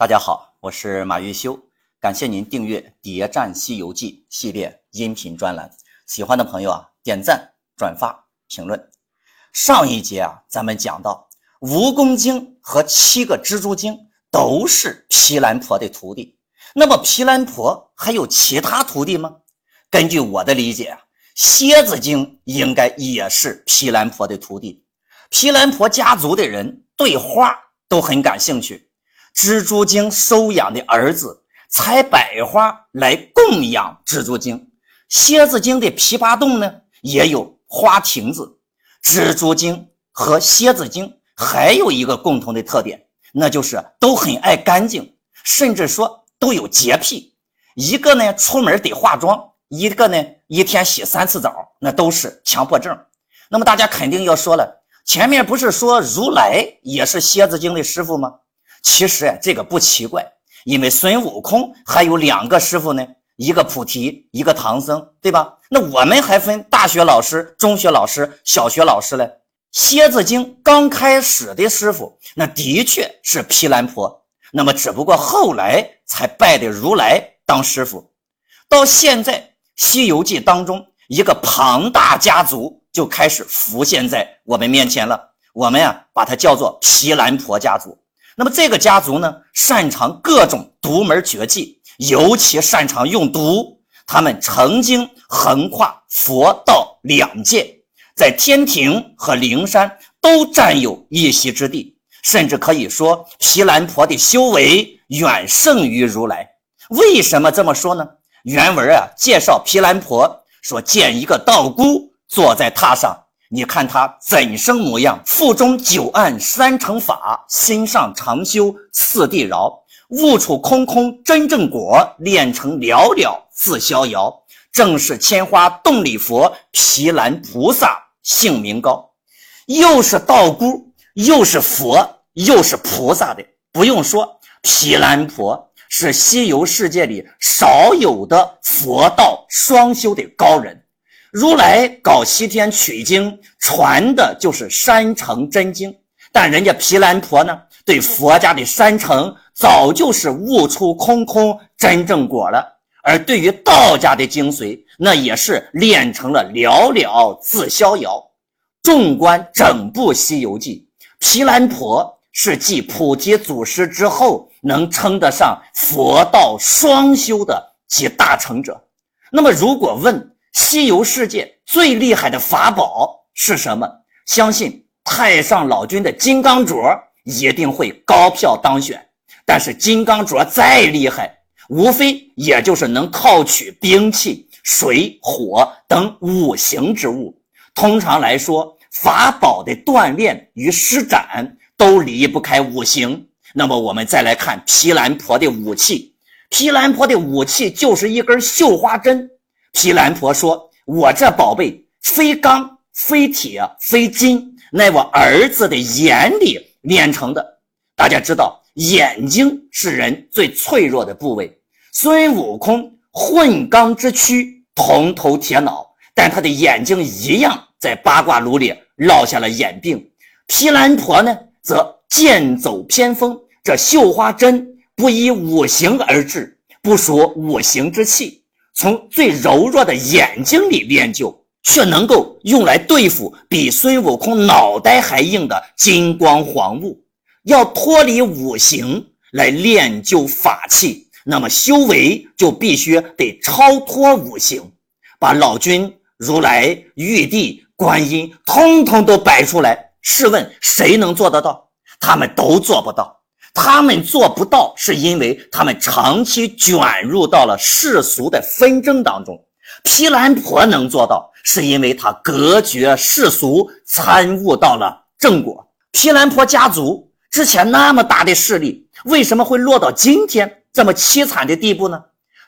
大家好，我是马玉修，感谢您订阅《谍战西游记》系列音频专栏。喜欢的朋友啊，点赞、转发、评论。上一节啊，咱们讲到蜈蚣精和七个蜘蛛精都是毗蓝婆的徒弟。那么毗蓝婆还有其他徒弟吗？根据我的理解啊，蝎子精应该也是毗蓝婆的徒弟。毗蓝婆家族的人对花都很感兴趣。蜘蛛精收养的儿子采百花来供养蜘蛛精，蝎子精的琵琶洞呢也有花亭子。蜘蛛精和蝎子精还有一个共同的特点，那就是都很爱干净，甚至说都有洁癖。一个呢出门得化妆，一个呢一天洗三次澡，那都是强迫症。那么大家肯定要说了，前面不是说如来也是蝎子精的师傅吗？其实啊，这个不奇怪，因为孙悟空还有两个师傅呢，一个菩提，一个唐僧，对吧？那我们还分大学老师、中学老师、小学老师嘞。蝎子精刚开始的师傅，那的确是毗蓝婆，那么只不过后来才拜的如来当师傅。到现在，《西游记》当中一个庞大家族就开始浮现在我们面前了，我们呀把它叫做毗蓝婆家族。那么这个家族呢，擅长各种独门绝技，尤其擅长用毒。他们曾经横跨佛道两界，在天庭和灵山都占有一席之地，甚至可以说毗蓝婆的修为远胜于如来。为什么这么说呢？原文啊介绍毗蓝婆说，见一个道姑坐在榻上。你看他怎生模样？腹中九暗三乘法，心上常修四谛饶。悟处空空真正果，炼成了了自逍遥。正是千花洞里佛，毗蓝菩萨姓名高。又是道姑，又是佛，又是菩萨的，不用说，毗蓝婆是西游世界里少有的佛道双修的高人。如来搞西天取经，传的就是山城真经，但人家毗蓝婆呢，对佛家的山城早就是悟出空空真正果了；而对于道家的精髓，那也是练成了寥寥自逍遥。纵观整部《西游记》，毗蓝婆是继菩提祖师之后，能称得上佛道双修的集大成者。那么，如果问，西游世界最厉害的法宝是什么？相信太上老君的金刚镯一定会高票当选。但是金刚镯再厉害，无非也就是能套取兵器、水火等五行之物。通常来说，法宝的锻炼与施展都离不开五行。那么我们再来看毗蓝婆的武器，毗蓝婆的武器就是一根绣花针。毗蓝婆说：“我这宝贝非钢非铁非金，乃我儿子的眼里炼成的。大家知道，眼睛是人最脆弱的部位。孙悟空混钢之躯，铜头铁脑，但他的眼睛一样在八卦炉里落下了眼病。毗蓝婆呢，则剑走偏锋，这绣花针不依五行而制，不属五行之气。”从最柔弱的眼睛里练就，却能够用来对付比孙悟空脑袋还硬的金光黄雾。要脱离五行来练就法器，那么修为就必须得超脱五行。把老君、如来、玉帝、观音通通都摆出来，试问谁能做得到？他们都做不到。他们做不到，是因为他们长期卷入到了世俗的纷争当中。毗蓝婆能做到，是因为她隔绝世俗，参悟到了正果。毗蓝婆家族之前那么大的势力，为什么会落到今天这么凄惨的地步呢？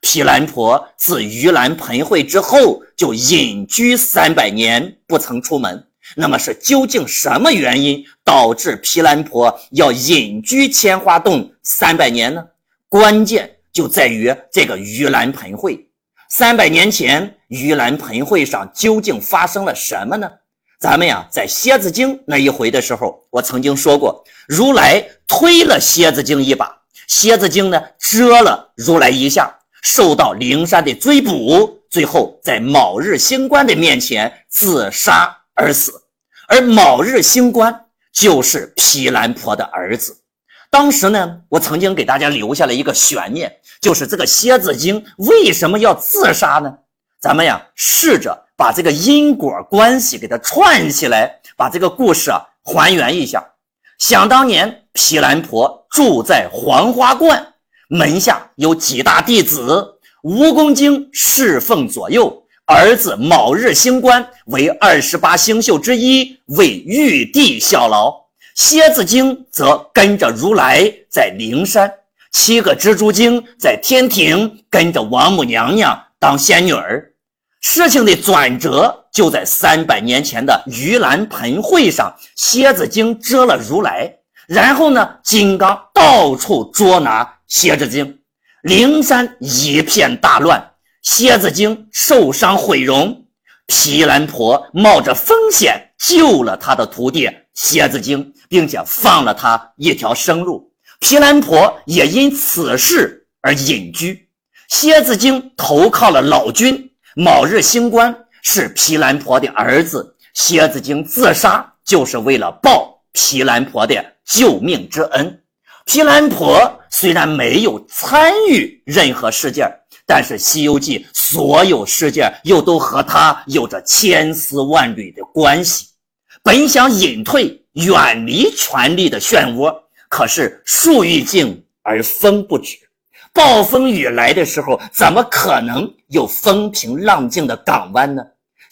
毗蓝婆自盂兰盆会之后，就隐居三百年，不曾出门。那么是究竟什么原因导致毗蓝婆要隐居千花洞三百年呢？关键就在于这个盂兰盆会。三百年前，盂兰盆会上究竟发生了什么呢？咱们呀，在蝎子精那一回的时候，我曾经说过，如来推了蝎子精一把，蝎子精呢蛰了如来一下，受到灵山的追捕，最后在卯日星官的面前自杀而死。而卯日星官就是毗蓝婆的儿子。当时呢，我曾经给大家留下了一个悬念，就是这个蝎子精为什么要自杀呢？咱们呀，试着把这个因果关系给它串起来，把这个故事啊还原一下。想当年，毗蓝婆住在黄花观，门下有几大弟子，蜈蚣精侍奉左右，儿子卯日星官为二十八星宿之一，为玉帝效劳。蝎子精则跟着如来在灵山，七个蜘蛛精在天庭跟着王母娘娘当仙女儿。事情的转折就在三百年前的盂兰盆会上，蝎子精蛰了如来，然后呢，金刚到处捉拿蝎子精，灵山一片大乱，蝎子精受伤毁容，毗蓝婆冒着风险救了他的徒弟蝎子精。并且放了他一条生路，毗蓝婆也因此事而隐居。蝎子精投靠了老君，卯日星官是毗蓝婆的儿子。蝎子精自杀就是为了报毗蓝婆的救命之恩。毗蓝婆虽然没有参与任何事件，但是《西游记》所有事件又都和他有着千丝万缕的关系。本想隐退。远离权力的漩涡，可是树欲静而风不止。暴风雨来的时候，怎么可能有风平浪静的港湾呢？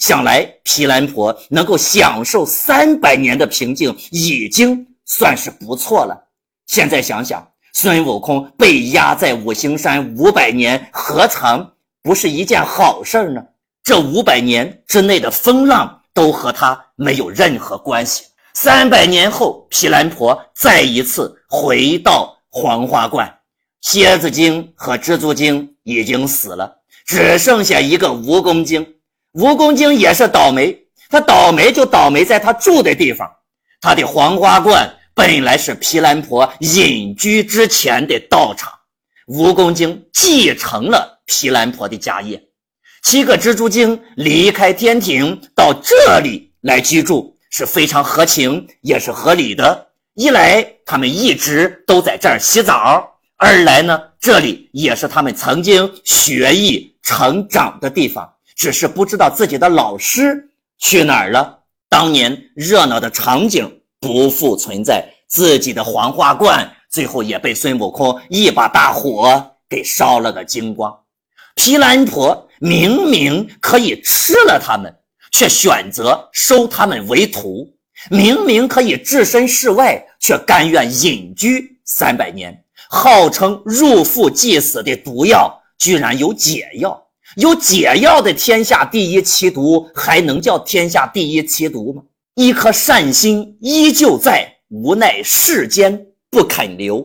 想来毗蓝婆能够享受三百年的平静，已经算是不错了。现在想想，孙悟空被压在五行山五百年，何尝不是一件好事呢？这五百年之内的风浪都和他没有任何关系。三百年后，毗蓝婆再一次回到黄花观，蝎子精和蜘蛛精已经死了，只剩下一个蜈蚣精。蜈蚣精也是倒霉，他倒霉就倒霉在他住的地方。他的黄花观本来是毗蓝婆隐居之前的道场，蜈蚣精继承了毗蓝婆的家业。七个蜘蛛精离开天庭到这里来居住。是非常合情，也是合理的。一来，他们一直都在这儿洗澡；二来呢，这里也是他们曾经学艺成长的地方。只是不知道自己的老师去哪儿了。当年热闹的场景不复存在，自己的黄花冠最后也被孙悟空一把大火给烧了个精光。毗蓝婆明明可以吃了他们。却选择收他们为徒，明明可以置身事外，却甘愿隐居三百年。号称入腹即死的毒药，居然有解药。有解药的天下第一奇毒，还能叫天下第一奇毒吗？一颗善心依旧在，无奈世间不肯留。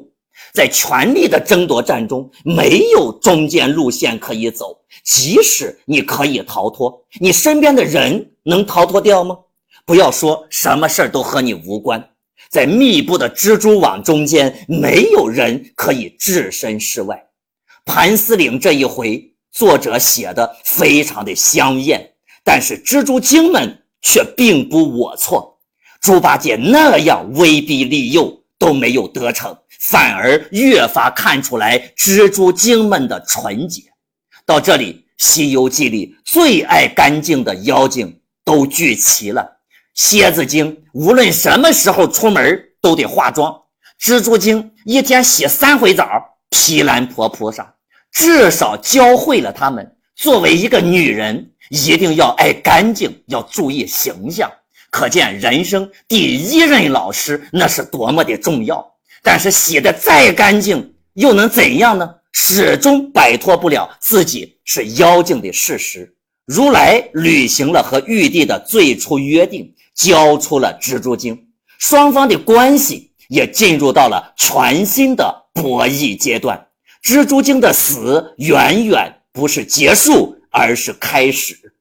在权力的争夺战中，没有中间路线可以走。即使你可以逃脱，你身边的人能逃脱掉吗？不要说什么事儿都和你无关。在密布的蜘蛛网中间，没有人可以置身事外。盘丝岭这一回，作者写的非常的香艳，但是蜘蛛精们却并不我错。猪八戒那样威逼利诱都没有得逞。反而越发看出来蜘蛛精们的纯洁。到这里，《西游记》里最爱干净的妖精都聚齐了。蝎子精无论什么时候出门都得化妆，蜘蛛精一天洗三回澡。毗蓝婆菩萨至少教会了他们，作为一个女人，一定要爱干净，要注意形象。可见人生第一任老师那是多么的重要。但是洗的再干净又能怎样呢？始终摆脱不了自己是妖精的事实。如来履行了和玉帝的最初约定，交出了蜘蛛精，双方的关系也进入到了全新的博弈阶段。蜘蛛精的死远远不是结束，而是开始。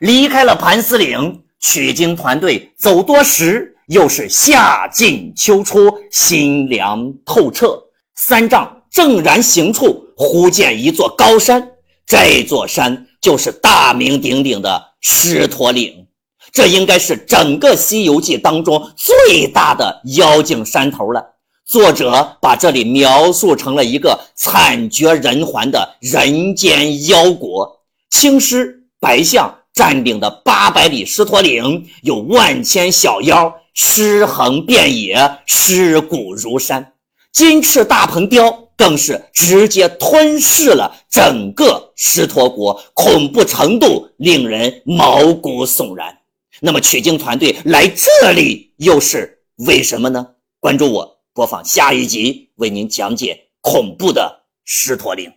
离开了盘丝岭，取经团队走多时。又是夏尽秋初，心凉透彻。三藏正然行处，忽见一座高山，这座山就是大名鼎鼎的狮驼岭。这应该是整个《西游记》当中最大的妖精山头了。作者把这里描述成了一个惨绝人寰的人间妖国。青狮、白象占领的八百里狮驼岭，有万千小妖，尸横遍野，尸骨如山。金翅大鹏雕更是直接吞噬了整个狮驼国，恐怖程度令人毛骨悚然。那么取经团队来这里又是为什么呢？关注我，播放下一集，为您讲解恐怖的狮驼岭。